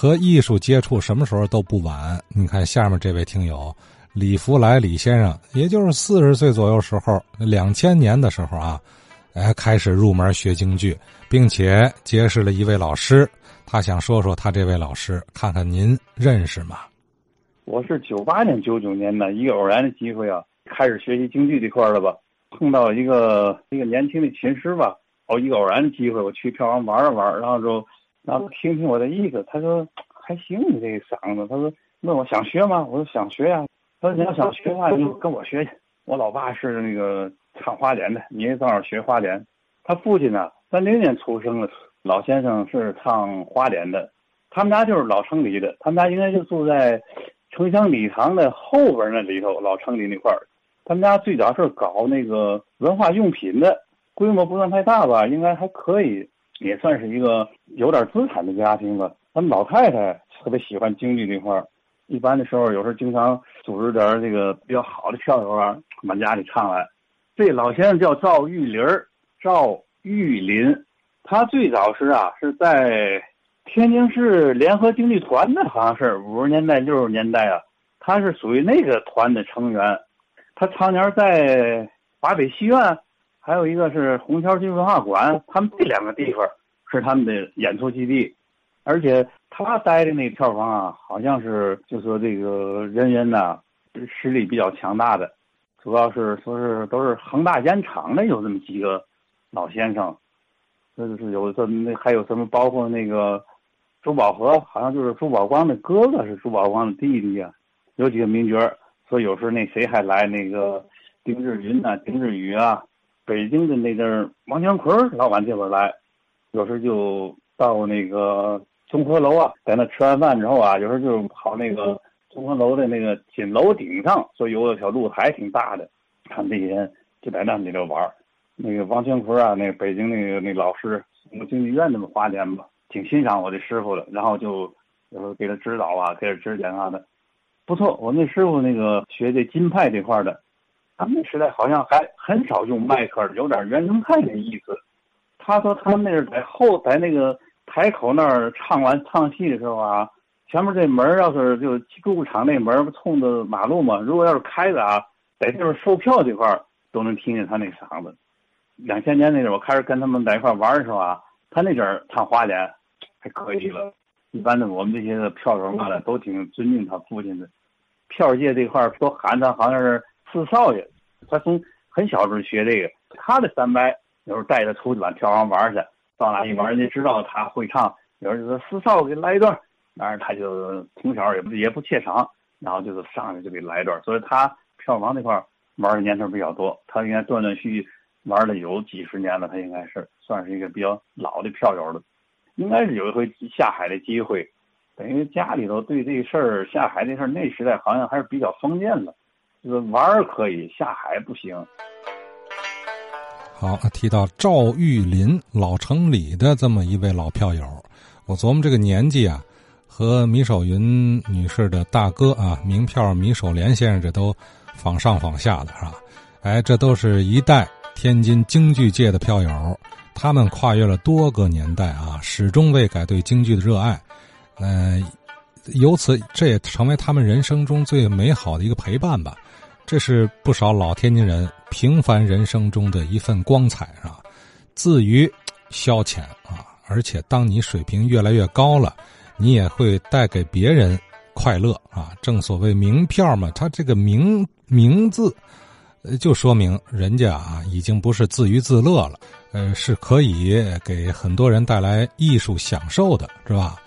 和艺术接触什么时候都不晚。你看下面这位听友李福来李先生，也就是四十岁左右时候，两千年的时候啊，哎，开始入门学京剧，并且结识了一位老师。他想说说他这位老师，看看您认识吗？我是九八年、九九年的一个偶然的机会啊，开始学习京剧这块了吧。碰到一个一个年轻的琴师吧，哦，一个偶然的机会，我去票房玩了玩，然后就，然后听听我的意思，他说还行，你这个嗓子，他说问我想学吗？我说想学呀。他说你要想学的话，就跟我学去。我老爸是那个唱花脸的，你也正好学花脸。他父亲呢，三零年出生的，老先生是唱花脸的，他们家就是老城里的，他们家应该就住在城乡礼堂的后边那里头，老城里那块儿。他们家最早是搞那个文化用品的，规模不算太大吧，应该还可以，也算是一个有点资产的家庭吧。他们老太太特别喜欢京剧这块儿，一般的时候有时候经常组织点这个比较好的票友啊，往家里唱来。这老先生叫赵玉林儿，赵玉林，他最早是啊是在天津市联合京剧团的，好像是五十年代六十年代啊，他是属于那个团的成员。他常年在华北戏院，还有一个是红桥区文化馆，他们这两个地方是他们的演出基地，而且他待的那票房啊，好像是就说这个人员呐实力比较强大的，主要是说是都是恒大烟厂的有这么几个老先生，就是有这那还有什么包括那个朱宝和，好像就是朱宝光的哥哥是朱宝光的弟弟啊，有几个名角。所以有时候那谁还来那个丁志云呐、丁志宇啊，北京的那阵儿王强奎老板这会儿来，有时就到那个综合楼啊，在那吃完饭之后啊，有时候就跑那个综合楼的那个锦楼顶上，所以有个小露台挺大的，他们这些人就在那里头玩那个王强奎啊，那个北京那个那老师，我京剧院那么花钱吧，挺欣赏我的师傅的，然后就有时候给他指导啊，给他指点啥的。不错，我那师傅那个学这金派这块的，他们那时代好像还很少用麦克，有点原生态的意思。他说他们那是在后在那个台口那儿唱完唱戏的时候啊，前面这门要是就购物场那门不冲着马路嘛，如果要是开着啊，在这边售票这块都能听见他那嗓子。两千年那阵我开始跟他们在一块玩的时候啊，他那阵儿唱花脸还可以了。一般的我们这些票友嘛的都挺尊敬他父亲的。票界这块儿都喊他好像是四少爷，他从很小时候学这个，他的三伯有时候带着出去往票房玩去，到哪一玩人家知道他会唱，有时候就说四少给来一段，当然他就从小也不也不怯场，然后就是上去就给来一段，所以他票房这块玩的年头比较多，他应该断断续续玩了有几十年了，他应该是算是一个比较老的票友了，应该是有一回下海的机会。等于家里头对这事儿下海这事儿，那时代好像还是比较封建的，就是玩可以，下海不行。好，提到赵玉林老城里的这么一位老票友，我琢磨这个年纪啊，和米守云女士的大哥啊，名票米守莲先生，这都仿上仿下的是吧？哎，这都是一代天津京剧界的票友，他们跨越了多个年代啊，始终未改对京剧的热爱。嗯，由此这也成为他们人生中最美好的一个陪伴吧。这是不少老天津人平凡人生中的一份光彩啊，自娱消遣啊。而且当你水平越来越高了，你也会带给别人快乐啊。正所谓名票嘛，它这个名名字，就说明人家啊已经不是自娱自乐了，呃，是可以给很多人带来艺术享受的，是吧？